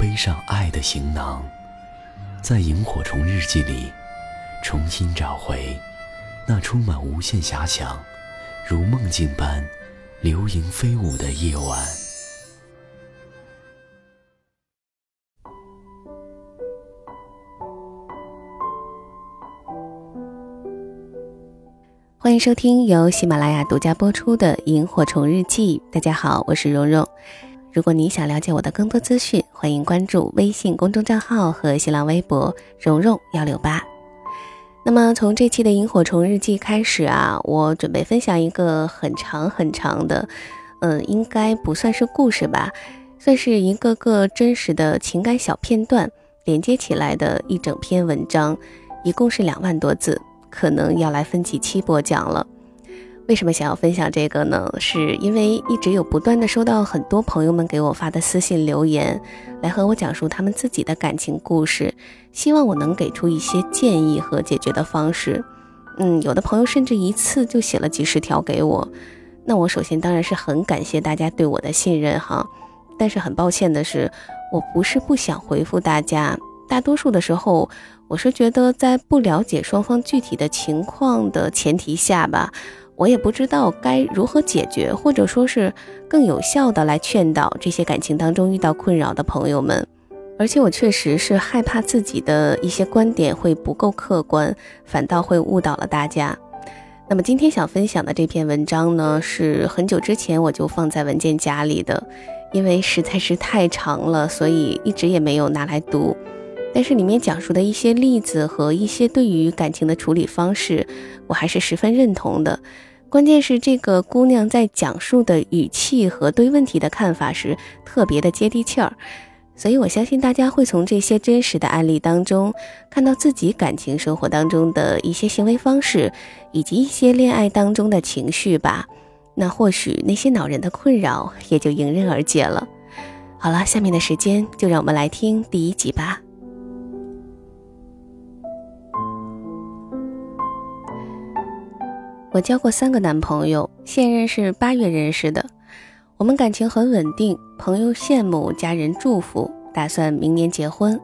背上爱的行囊，在萤火虫日记里，重新找回那充满无限遐想、如梦境般流萤飞舞的夜晚。欢迎收听由喜马拉雅独家播出的《萤火虫日记》。大家好，我是蓉蓉。如果你想了解我的更多资讯，欢迎关注微信公众账号和新浪微博“蓉蓉幺六八”。那么从这期的《萤火虫日记》开始啊，我准备分享一个很长很长的，嗯，应该不算是故事吧，算是一个个真实的情感小片段连接起来的一整篇文章，一共是两万多字，可能要来分几期播讲了。为什么想要分享这个呢？是因为一直有不断的收到很多朋友们给我发的私信留言，来和我讲述他们自己的感情故事，希望我能给出一些建议和解决的方式。嗯，有的朋友甚至一次就写了几十条给我。那我首先当然是很感谢大家对我的信任哈，但是很抱歉的是，我不是不想回复大家，大多数的时候，我是觉得在不了解双方具体的情况的前提下吧。我也不知道该如何解决，或者说是更有效的来劝导这些感情当中遇到困扰的朋友们。而且我确实是害怕自己的一些观点会不够客观，反倒会误导了大家。那么今天想分享的这篇文章呢，是很久之前我就放在文件夹里的，因为实在是太长了，所以一直也没有拿来读。但是里面讲述的一些例子和一些对于感情的处理方式，我还是十分认同的。关键是这个姑娘在讲述的语气和对问题的看法时特别的接地气儿，所以我相信大家会从这些真实的案例当中看到自己感情生活当中的一些行为方式，以及一些恋爱当中的情绪吧。那或许那些恼人的困扰也就迎刃而解了。好了，下面的时间就让我们来听第一集吧。我交过三个男朋友，现任是八月认识的，我们感情很稳定，朋友羡慕，家人祝福，打算明年结婚。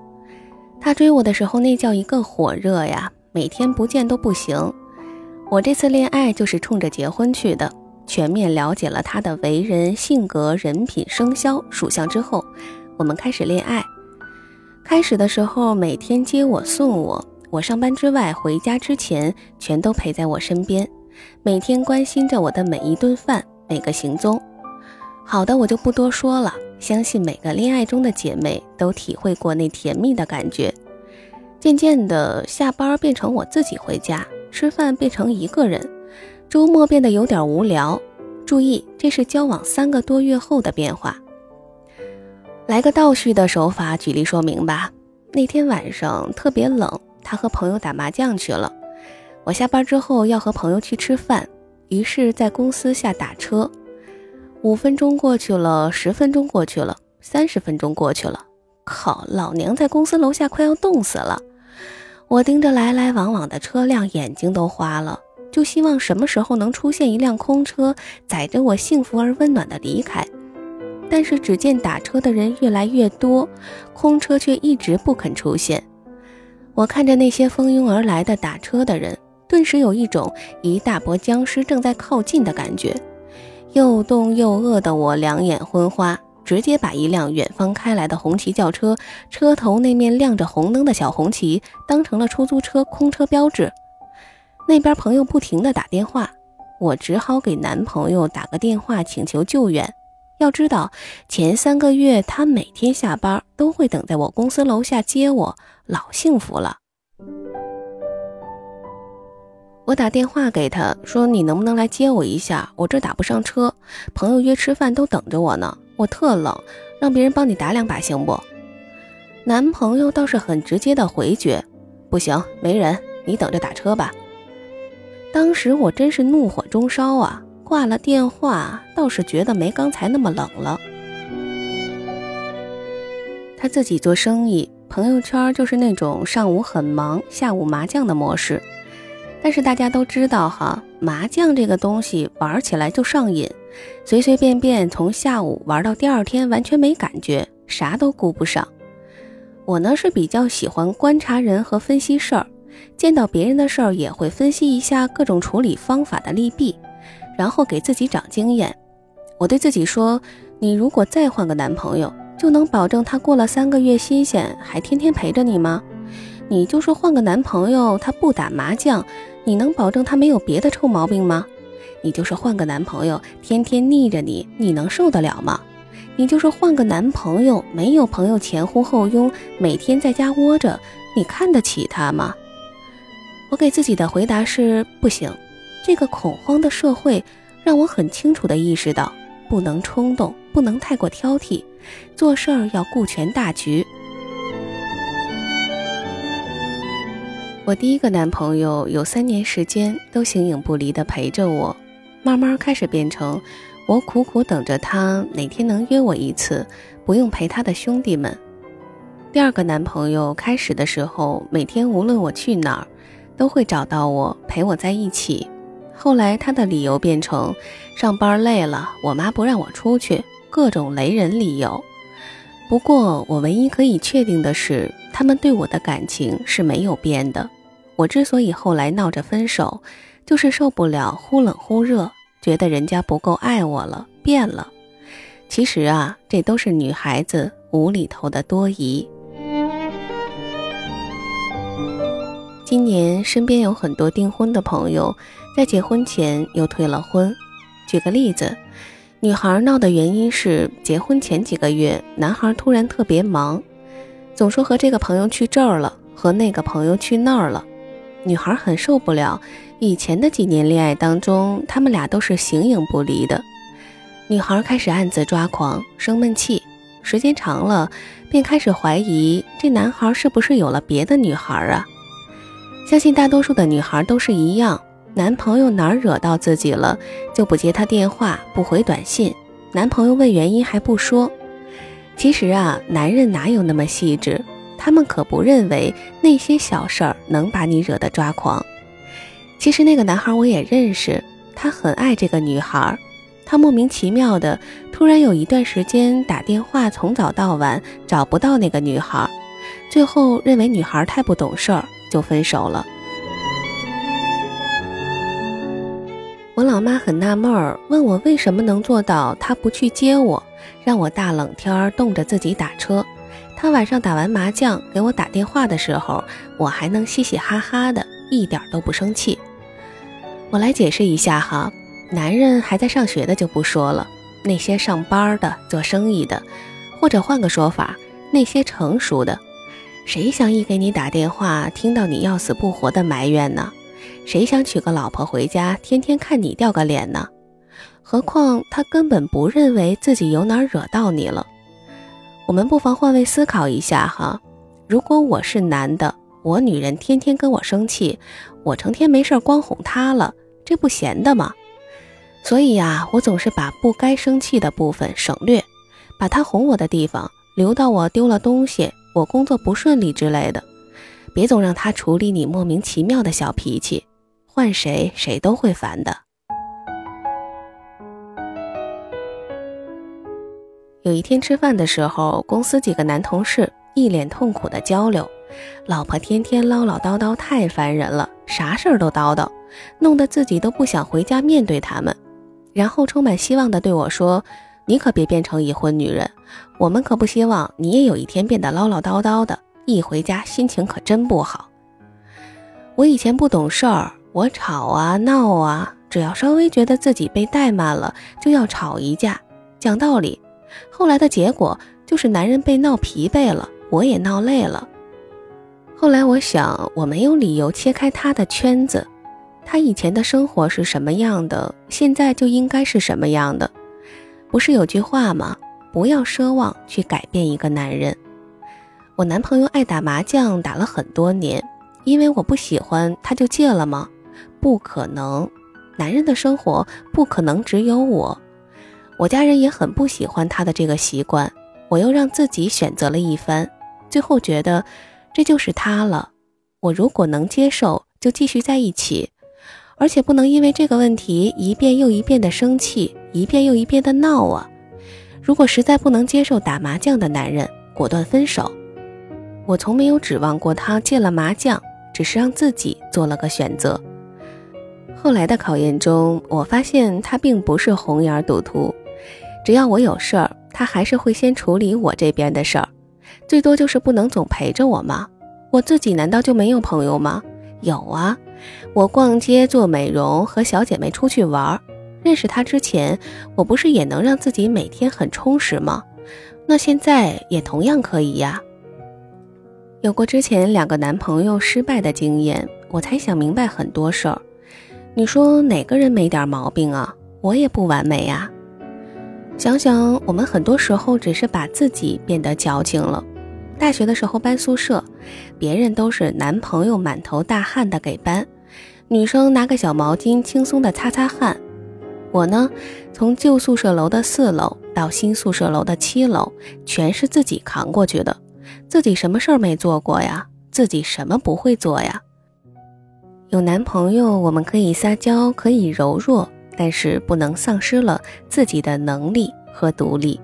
他追我的时候那叫一个火热呀，每天不见都不行。我这次恋爱就是冲着结婚去的，全面了解了他的为人、性格、人品、生肖、属相之后，我们开始恋爱。开始的时候每天接我送我，我上班之外回家之前全都陪在我身边。每天关心着我的每一顿饭、每个行踪。好的，我就不多说了。相信每个恋爱中的姐妹都体会过那甜蜜的感觉。渐渐的，下班变成我自己回家，吃饭变成一个人，周末变得有点无聊。注意，这是交往三个多月后的变化。来个倒叙的手法举例说明吧。那天晚上特别冷，他和朋友打麻将去了。我下班之后要和朋友去吃饭，于是，在公司下打车。五分钟过去了，十分钟过去了，三十分钟过去了。靠，老娘在公司楼下快要冻死了！我盯着来来往往的车辆，眼睛都花了，就希望什么时候能出现一辆空车，载着我幸福而温暖的离开。但是，只见打车的人越来越多，空车却一直不肯出现。我看着那些蜂拥而来的打车的人。顿时有一种一大波僵尸正在靠近的感觉，又冻又饿的我两眼昏花，直接把一辆远方开来的红旗轿车车头那面亮着红灯的小红旗当成了出租车空车标志。那边朋友不停的打电话，我只好给男朋友打个电话请求救援。要知道，前三个月他每天下班都会等在我公司楼下接我，老幸福了。我打电话给他说：“你能不能来接我一下？我这打不上车，朋友约吃饭都等着我呢。我特冷，让别人帮你打两把行不？”男朋友倒是很直接的回绝：“不行，没人，你等着打车吧。”当时我真是怒火中烧啊！挂了电话，倒是觉得没刚才那么冷了。他自己做生意，朋友圈就是那种上午很忙，下午麻将的模式。但是大家都知道哈，麻将这个东西玩起来就上瘾，随随便便从下午玩到第二天，完全没感觉，啥都顾不上。我呢是比较喜欢观察人和分析事儿，见到别人的事儿也会分析一下各种处理方法的利弊。然后给自己长经验，我对自己说：“你如果再换个男朋友，就能保证他过了三个月新鲜，还天天陪着你吗？你就是换个男朋友，他不打麻将，你能保证他没有别的臭毛病吗？你就是换个男朋友，天天腻着你，你能受得了吗？你就是换个男朋友，没有朋友前呼后拥，每天在家窝着，你看得起他吗？”我给自己的回答是：不行。这个恐慌的社会，让我很清楚地意识到，不能冲动，不能太过挑剔，做事儿要顾全大局。我第一个男朋友有三年时间都形影不离地陪着我，慢慢开始变成我苦苦等着他哪天能约我一次，不用陪他的兄弟们。第二个男朋友开始的时候，每天无论我去哪儿，都会找到我陪我在一起。后来他的理由变成上班累了，我妈不让我出去，各种雷人理由。不过我唯一可以确定的是，他们对我的感情是没有变的。我之所以后来闹着分手，就是受不了忽冷忽热，觉得人家不够爱我了，变了。其实啊，这都是女孩子无厘头的多疑。今年身边有很多订婚的朋友。在结婚前又退了婚。举个例子，女孩闹的原因是结婚前几个月，男孩突然特别忙，总说和这个朋友去这儿了，和那个朋友去那儿了。女孩很受不了。以前的几年恋爱当中，他们俩都是形影不离的。女孩开始暗自抓狂，生闷气，时间长了，便开始怀疑这男孩是不是有了别的女孩啊？相信大多数的女孩都是一样。男朋友哪儿惹到自己了，就不接他电话，不回短信。男朋友问原因还不说。其实啊，男人哪有那么细致？他们可不认为那些小事儿能把你惹得抓狂。其实那个男孩我也认识，他很爱这个女孩。他莫名其妙的突然有一段时间打电话从早到晚找不到那个女孩，最后认为女孩太不懂事儿，就分手了。我老妈很纳闷儿，问我为什么能做到他不去接我，让我大冷天儿冻着自己打车。他晚上打完麻将给我打电话的时候，我还能嘻嘻哈哈的，一点都不生气。我来解释一下哈，男人还在上学的就不说了，那些上班的、做生意的，或者换个说法，那些成熟的，谁想一给你打电话，听到你要死不活的埋怨呢？谁想娶个老婆回家，天天看你掉个脸呢？何况他根本不认为自己有哪惹到你了。我们不妨换位思考一下哈，如果我是男的，我女人天天跟我生气，我成天没事光哄她了，这不闲的吗？所以呀，我总是把不该生气的部分省略，把她哄我的地方留到我丢了东西、我工作不顺利之类的，别总让她处理你莫名其妙的小脾气。换谁谁都会烦的。有一天吃饭的时候，公司几个男同事一脸痛苦的交流，老婆天天唠唠叨叨，太烦人了，啥事儿都叨叨，弄得自己都不想回家面对他们。然后充满希望的对我说：“你可别变成已婚女人，我们可不希望你也有一天变得唠唠叨叨的，一回家心情可真不好。”我以前不懂事儿。我吵啊闹啊，只要稍微觉得自己被怠慢了，就要吵一架。讲道理，后来的结果就是男人被闹疲惫了，我也闹累了。后来我想，我没有理由切开他的圈子。他以前的生活是什么样的，现在就应该是什么样的。不是有句话吗？不要奢望去改变一个男人。我男朋友爱打麻将，打了很多年，因为我不喜欢，他就戒了吗？不可能，男人的生活不可能只有我。我家人也很不喜欢他的这个习惯，我又让自己选择了一番，最后觉得这就是他了。我如果能接受，就继续在一起，而且不能因为这个问题一遍又一遍的生气，一遍又一遍的闹啊！如果实在不能接受打麻将的男人，果断分手。我从没有指望过他戒了麻将，只是让自己做了个选择。后来的考验中，我发现他并不是红眼赌徒，只要我有事儿，他还是会先处理我这边的事儿，最多就是不能总陪着我嘛。我自己难道就没有朋友吗？有啊，我逛街、做美容、和小姐妹出去玩儿。认识他之前，我不是也能让自己每天很充实吗？那现在也同样可以呀。有过之前两个男朋友失败的经验，我才想明白很多事儿。你说哪个人没点毛病啊？我也不完美呀。想想我们很多时候只是把自己变得矫情了。大学的时候搬宿舍，别人都是男朋友满头大汗的给搬，女生拿个小毛巾轻松的擦擦汗。我呢，从旧宿舍楼的四楼到新宿舍楼的七楼，全是自己扛过去的。自己什么事儿没做过呀？自己什么不会做呀？有男朋友，我们可以撒娇，可以柔弱，但是不能丧失了自己的能力和独立。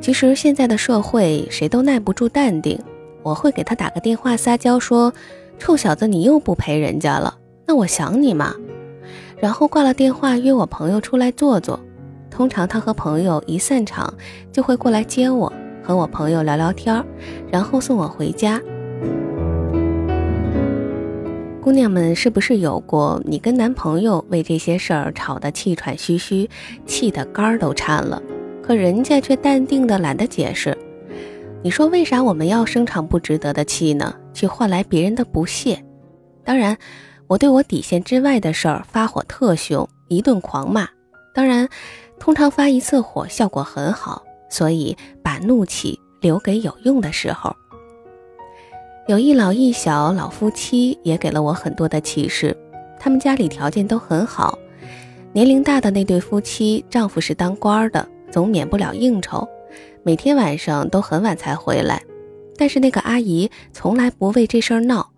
其实现在的社会，谁都耐不住淡定。我会给他打个电话撒娇说：“臭小子，你又不陪人家了，那我想你嘛。”然后挂了电话，约我朋友出来坐坐。通常他和朋友一散场，就会过来接我。和我朋友聊聊天儿然后送我回家。姑娘们，是不是有过你跟男朋友为这些事儿吵得气喘吁吁，气得肝儿都颤了，可人家却淡定的懒得解释？你说为啥我们要生场不值得的气呢？去换来别人的不屑？当然，我对我底线之外的事儿发火特凶，一顿狂骂。当然，通常发一次火效果很好。所以，把怒气留给有用的时候。有一老一小老夫妻也给了我很多的启示。他们家里条件都很好，年龄大的那对夫妻，丈夫是当官的，总免不了应酬，每天晚上都很晚才回来。但是那个阿姨从来不为这事儿闹，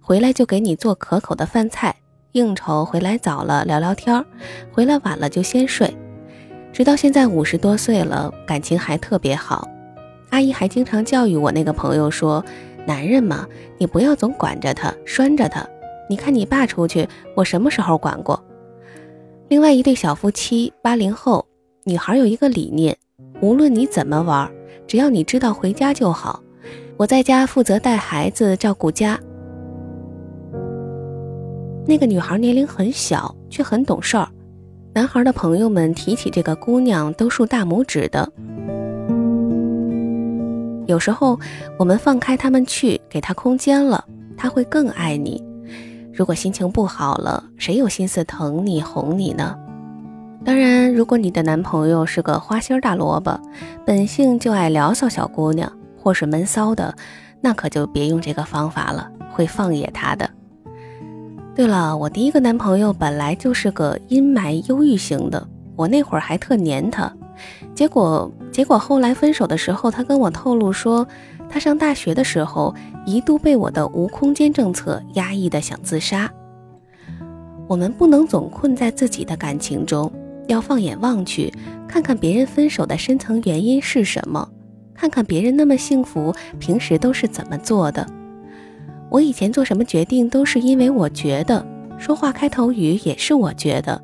回来就给你做可口的饭菜。应酬回来早了聊聊天儿，回来晚了就先睡。直到现在五十多岁了，感情还特别好。阿姨还经常教育我那个朋友说：“男人嘛，你不要总管着他，拴着他。你看你爸出去，我什么时候管过？”另外一对小夫妻，八零后女孩有一个理念：无论你怎么玩，只要你知道回家就好。我在家负责带孩子、照顾家。那个女孩年龄很小，却很懂事儿。男孩的朋友们提起这个姑娘都竖大拇指的。有时候我们放开他们去，给他空间了，他会更爱你。如果心情不好了，谁有心思疼你、哄你呢？当然，如果你的男朋友是个花心大萝卜，本性就爱聊骚小姑娘，或是闷骚的，那可就别用这个方法了，会放野他的。对了，我第一个男朋友本来就是个阴霾忧郁型的，我那会儿还特黏他，结果结果后来分手的时候，他跟我透露说，他上大学的时候一度被我的无空间政策压抑的想自杀。我们不能总困在自己的感情中，要放眼望去，看看别人分手的深层原因是什么，看看别人那么幸福，平时都是怎么做的。我以前做什么决定都是因为我觉得，说话开头语也是我觉得。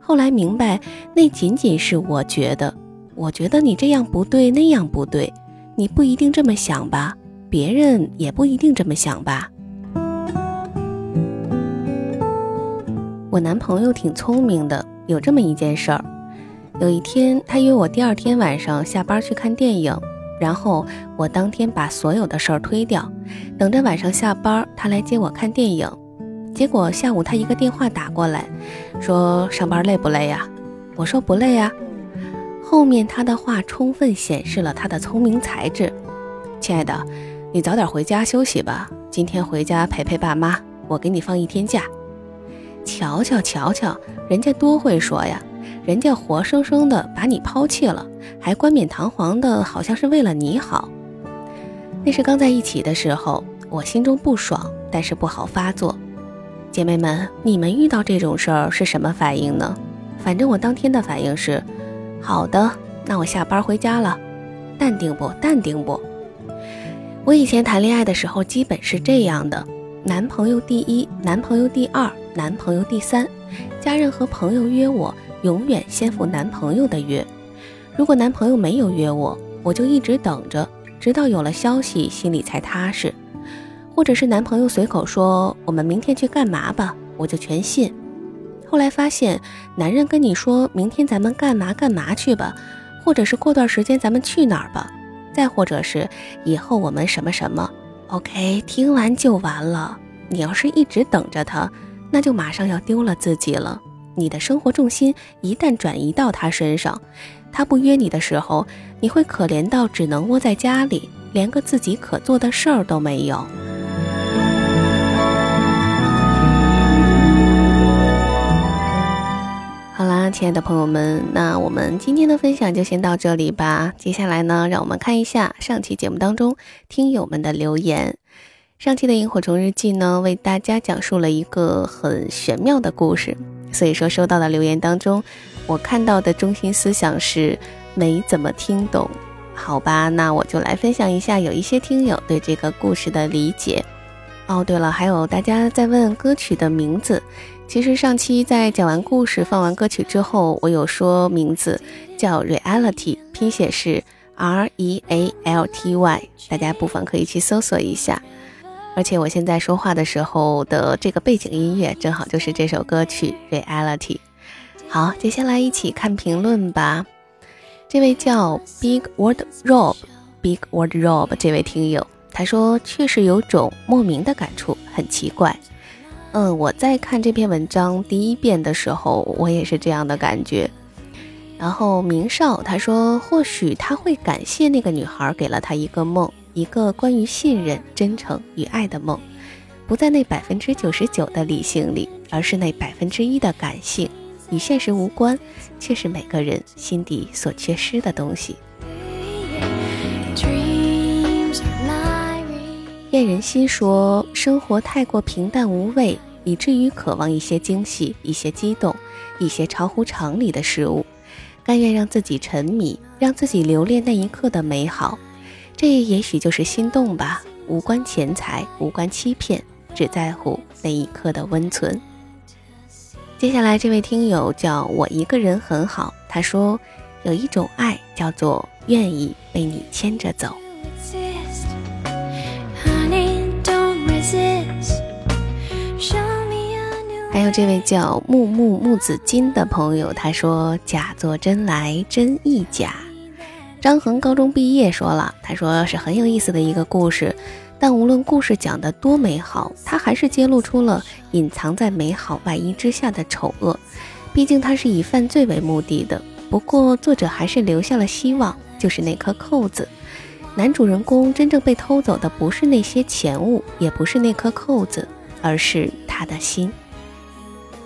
后来明白，那仅仅是我觉得。我觉得你这样不对，那样不对，你不一定这么想吧？别人也不一定这么想吧？我男朋友挺聪明的，有这么一件事儿。有一天，他约我第二天晚上下班去看电影。然后我当天把所有的事儿推掉，等着晚上下班他来接我看电影。结果下午他一个电话打过来，说上班累不累呀？我说不累呀。后面他的话充分显示了他的聪明才智。亲爱的，你早点回家休息吧，今天回家陪陪爸妈，我给你放一天假。瞧瞧瞧瞧，人家多会说呀，人家活生生的把你抛弃了，还冠冕堂皇的，好像是为了你好。那是刚在一起的时候，我心中不爽，但是不好发作。姐妹们，你们遇到这种事儿是什么反应呢？反正我当天的反应是，好的，那我下班回家了，淡定不？淡定不？我以前谈恋爱的时候，基本是这样的：男朋友第一，男朋友第二，男朋友第三。家人和朋友约我，永远先赴男朋友的约。如果男朋友没有约我，我就一直等着，直到有了消息，心里才踏实。或者是男朋友随口说我们明天去干嘛吧，我就全信。后来发现，男人跟你说明天咱们干嘛干嘛去吧，或者是过段时间咱们去哪儿吧，再或者是以后我们什么什么，OK，听完就完了。你要是一直等着他，那就马上要丢了自己了。你的生活重心一旦转移到他身上，他不约你的时候，你会可怜到只能窝在家里，连个自己可做的事儿都没有。亲爱的朋友们，那我们今天的分享就先到这里吧。接下来呢，让我们看一下上期节目当中听友们的留言。上期的萤火虫日记呢，为大家讲述了一个很玄妙的故事，所以说收到的留言当中，我看到的中心思想是没怎么听懂。好吧，那我就来分享一下有一些听友对这个故事的理解。哦，对了，还有大家在问歌曲的名字。其实上期在讲完故事、放完歌曲之后，我有说名字叫 Reality，拼写是 R E A L T Y，大家不妨可以去搜索一下。而且我现在说话的时候的这个背景音乐，正好就是这首歌曲 Reality。好，接下来一起看评论吧。这位叫 Big Word Rob，Big Word Rob 这位听友，他说确实有种莫名的感触，很奇怪。嗯，我在看这篇文章第一遍的时候，我也是这样的感觉。然后明少他说，或许他会感谢那个女孩给了他一个梦，一个关于信任、真诚与爱的梦，不在那百分之九十九的理性里，而是那百分之一的感性，与现实无关，却是每个人心底所缺失的东西。燕人心说：“生活太过平淡无味，以至于渴望一些惊喜、一些激动、一些超乎常理的事物，甘愿让自己沉迷，让自己留恋那一刻的美好。这也许就是心动吧，无关钱财，无关欺骗，只在乎那一刻的温存。”接下来这位听友叫我一个人很好，他说：“有一种爱叫做愿意被你牵着走。”还有这位叫木木木子金的朋友，他说：“假作真来真亦假。”张恒高中毕业说了，他说是很有意思的一个故事，但无论故事讲得多美好，他还是揭露出了隐藏在美好外衣之下的丑恶。毕竟他是以犯罪为目的的。不过作者还是留下了希望，就是那颗扣子。男主人公真正被偷走的不是那些钱物，也不是那颗扣子，而是他的心。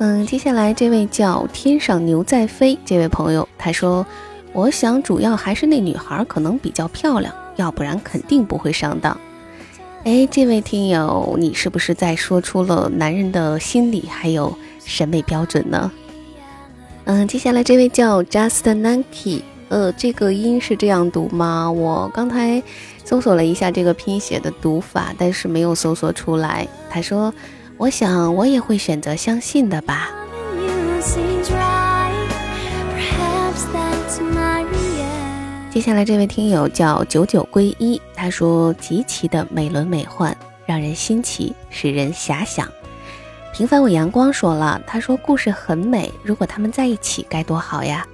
嗯，接下来这位叫天上牛在飞这位朋友，他说：“我想主要还是那女孩可能比较漂亮，要不然肯定不会上当。”哎，这位听友，你是不是在说出了男人的心理还有审美标准呢？嗯，接下来这位叫 Just Nanki，呃，这个音是这样读吗？我刚才搜索了一下这个拼写的读法，但是没有搜索出来。他说。我想，我也会选择相信的吧。接下来这位听友叫九九归一，他说：“极其的美轮美奂，让人新奇，使人遐想。”平凡我阳光说了，他说：“故事很美，如果他们在一起该多好呀。”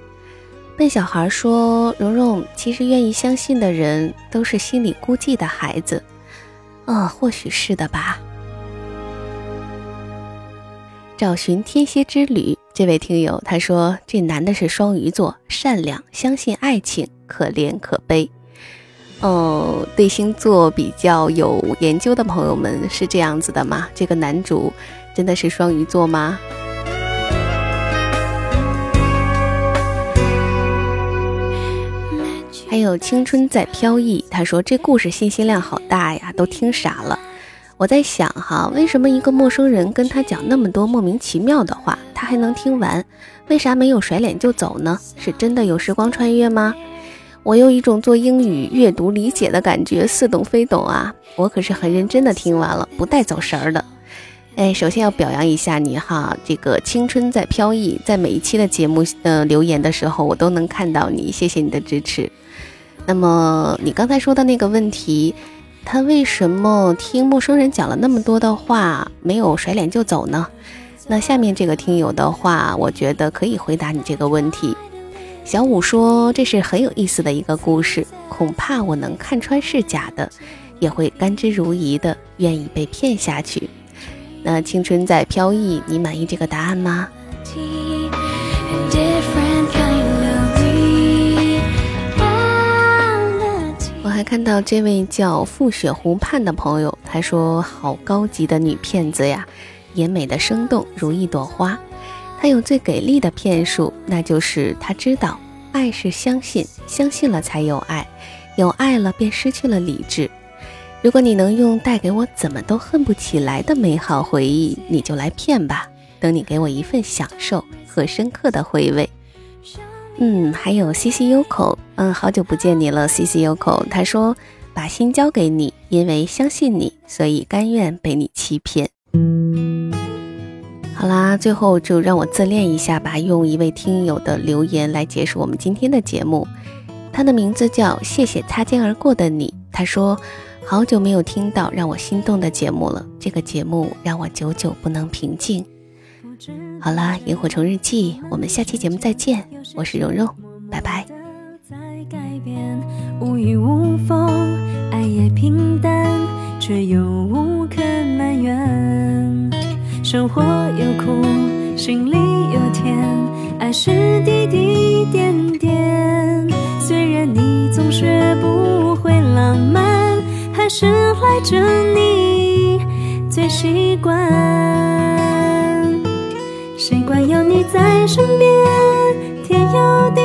笨小孩说：“蓉蓉，其实愿意相信的人，都是心里孤寂的孩子。”呃，或许是的吧。找寻天蝎之旅，这位听友他说：“这男的是双鱼座，善良，相信爱情，可怜可悲。”哦，对星座比较有研究的朋友们是这样子的吗？这个男主真的是双鱼座吗？还有青春在飘逸，他说这故事信息量好大呀，都听傻了。我在想哈，为什么一个陌生人跟他讲那么多莫名其妙的话，他还能听完？为啥没有甩脸就走呢？是真的有时光穿越吗？我有一种做英语阅读理解的感觉，似懂非懂啊！我可是很认真的听完了，不带走神儿的。哎，首先要表扬一下你哈，这个青春在飘逸，在每一期的节目呃留言的时候，我都能看到你，谢谢你的支持。那么你刚才说的那个问题，他为什么听陌生人讲了那么多的话，没有甩脸就走呢？那下面这个听友的话，我觉得可以回答你这个问题。小五说：“这是很有意思的一个故事，恐怕我能看穿是假的，也会甘之如饴的，愿意被骗下去。”那青春在飘逸，你满意这个答案吗？还看到这位叫覆雪湖畔的朋友，他说：“好高级的女骗子呀，也美的生动如一朵花。”他有最给力的骗术，那就是他知道爱是相信，相信了才有爱，有爱了便失去了理智。如果你能用带给我怎么都恨不起来的美好回忆，你就来骗吧。等你给我一份享受和深刻的回味。嗯，还有 C C U 口，嗯，好久不见你了，C C U 口。他说把心交给你，因为相信你，所以甘愿被你欺骗。好啦，最后就让我自恋一下吧，用一位听友的留言来结束我们今天的节目。他的名字叫谢谢擦肩而过的你。他说，好久没有听到让我心动的节目了，这个节目让我久久不能平静。好啦，萤火虫日记，我们下期节目再见。我是蓉蓉，拜拜。无雨无风，爱也平淡，却又无可埋怨。生活有苦，心里有甜，爱是滴滴点点。虽然你总学不会浪漫，还是赖着你最习惯。有你在身边，天有，地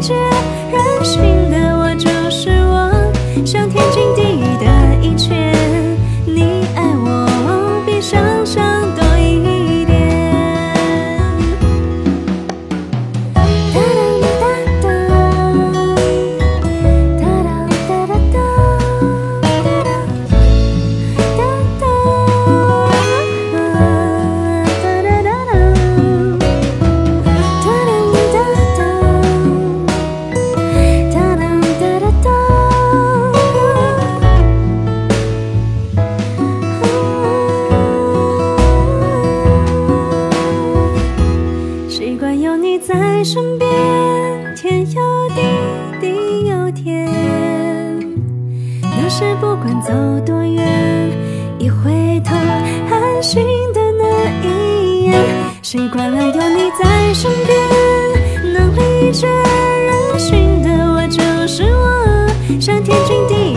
人任性是不管走多远，一回头，安心的那一眼。习惯了有你在身边，能理解人心的我就是我。像天经地义。